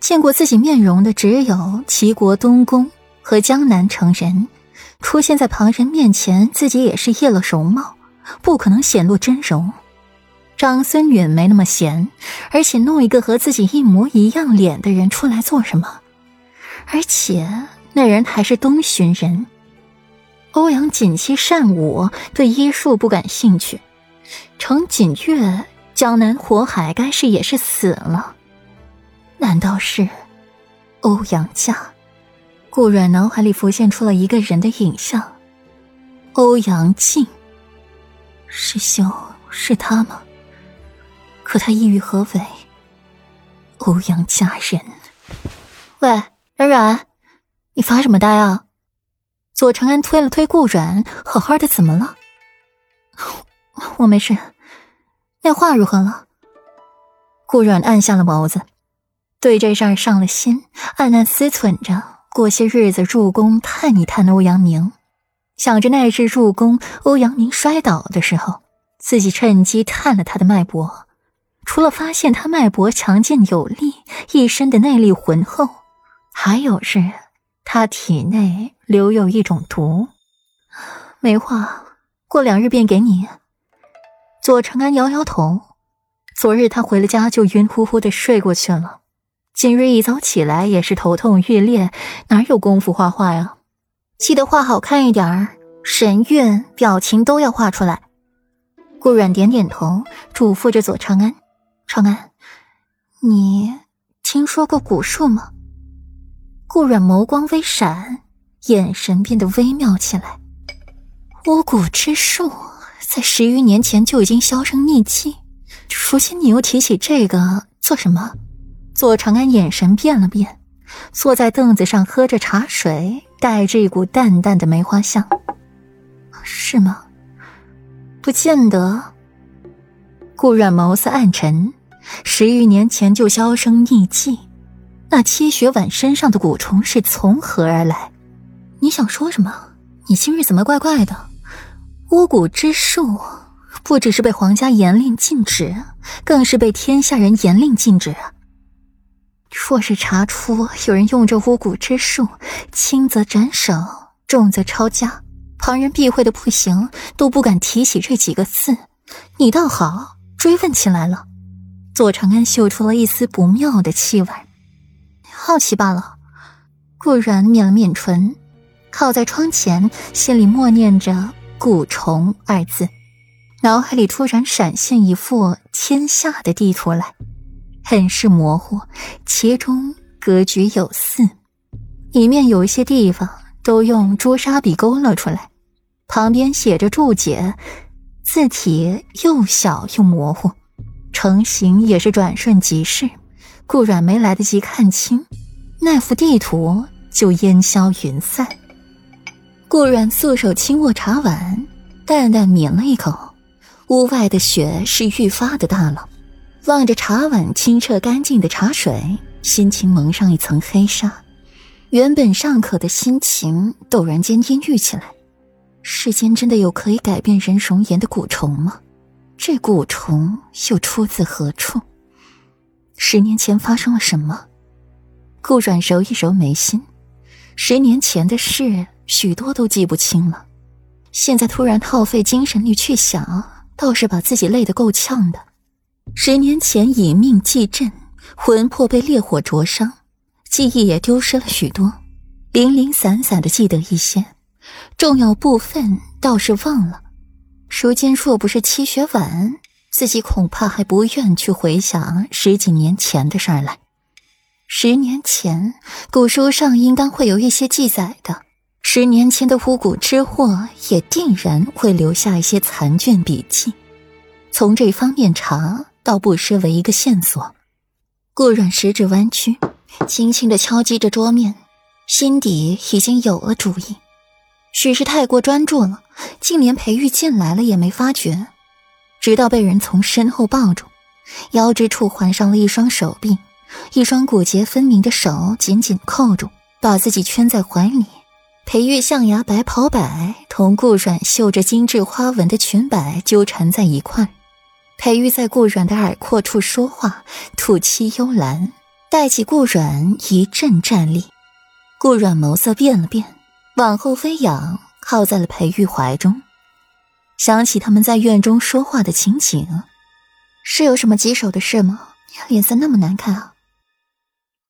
见过自己面容的只有齐国东宫和江南成人，出现在旁人面前，自己也是叶了容貌，不可能显露真容。长孙允没那么闲，而且弄一个和自己一模一样脸的人出来做什么？而且那人还是东巡人。欧阳锦溪善舞，对医术不感兴趣。程锦月，江南火海，该是也是死了。倒是欧阳家？顾阮脑海里浮现出了一个人的影像：欧阳靖。师兄，是他吗？可他意欲何为？欧阳家人。喂，冉冉，你发什么呆啊？左承安推了推顾阮，好好的，怎么了？我没事。那话如何了？顾阮按下了眸子。对这事儿上了心，暗暗思忖着过些日子入宫探一探欧阳明，想着那日入宫欧阳明摔倒的时候，自己趁机探了他的脉搏，除了发现他脉搏强劲有力，一身的内力浑厚，还有是他体内留有一种毒。没话，过两日便给你。左承安摇摇头，昨日他回了家就晕乎乎的睡过去了。今日一早起来也是头痛欲裂，哪有功夫画画呀？记得画好看一点儿，神韵、表情都要画出来。顾阮点点头，嘱咐着左长安：“长安，你听说过蛊术吗？”顾阮眸光微闪，眼神变得微妙起来。巫蛊之术在十余年前就已经销声匿迹，如今你又提起这个做什么？左长安眼神变了变，坐在凳子上喝着茶水，带着一股淡淡的梅花香。是吗？不见得。顾阮眸色暗沉，十余年前就销声匿迹，那七雪婉身上的蛊虫是从何而来？你想说什么？你今日怎么怪怪的？巫蛊之术，不只是被皇家严令禁止，更是被天下人严令禁止啊。若是查出有人用这巫蛊之术，轻则斩首，重则抄家，旁人避讳的不行，都不敢提起这几个字。你倒好，追问起来了。左长安嗅出了一丝不妙的气味，好奇罢了。顾然抿了抿唇，靠在窗前，心里默念着“蛊虫”二字，脑海里突然闪现一幅天下的地图来。很是模糊，其中格局有四，里面有一些地方都用朱砂笔勾勒出来，旁边写着注解，字体又小又模糊，成型也是转瞬即逝。顾阮没来得及看清，那幅地图就烟消云散。顾阮素手轻握茶碗，淡淡抿了一口，屋外的雪是愈发的大了。望着茶碗清澈干净的茶水，心情蒙上一层黑纱。原本尚可的心情陡然间阴郁起来。世间真的有可以改变人容颜的蛊虫吗？这蛊虫又出自何处？十年前发生了什么？顾阮揉一揉眉心，十年前的事许多都记不清了。现在突然耗费精神力去想，倒是把自己累得够呛的。十年前以命祭阵，魂魄被烈火灼伤，记忆也丢失了许多，零零散散的记得一些，重要部分倒是忘了。如今若不是七雪晚，自己恐怕还不愿去回想十几年前的事儿来。十年前，古书上应当会有一些记载的，十年前的巫蛊之祸也定然会留下一些残卷笔记。从这方面查。倒不失为一个线索。顾阮食指弯曲，轻轻的敲击着桌面，心底已经有了主意。许是太过专注了，竟连裴玉进来了也没发觉，直到被人从身后抱住，腰之处环上了一双手臂，一双骨节分明的手紧紧扣住，把自己圈在怀里。裴玉象牙白袍摆同顾阮绣着精致花纹的裙摆纠缠在一块。裴玉在顾阮的耳廓处说话，吐气幽兰，带起顾阮一阵战栗。顾阮眸色变了变，往后飞仰，靠在了裴玉怀中。想起他们在院中说话的情景，是有什么棘手的事吗？脸色那么难看啊！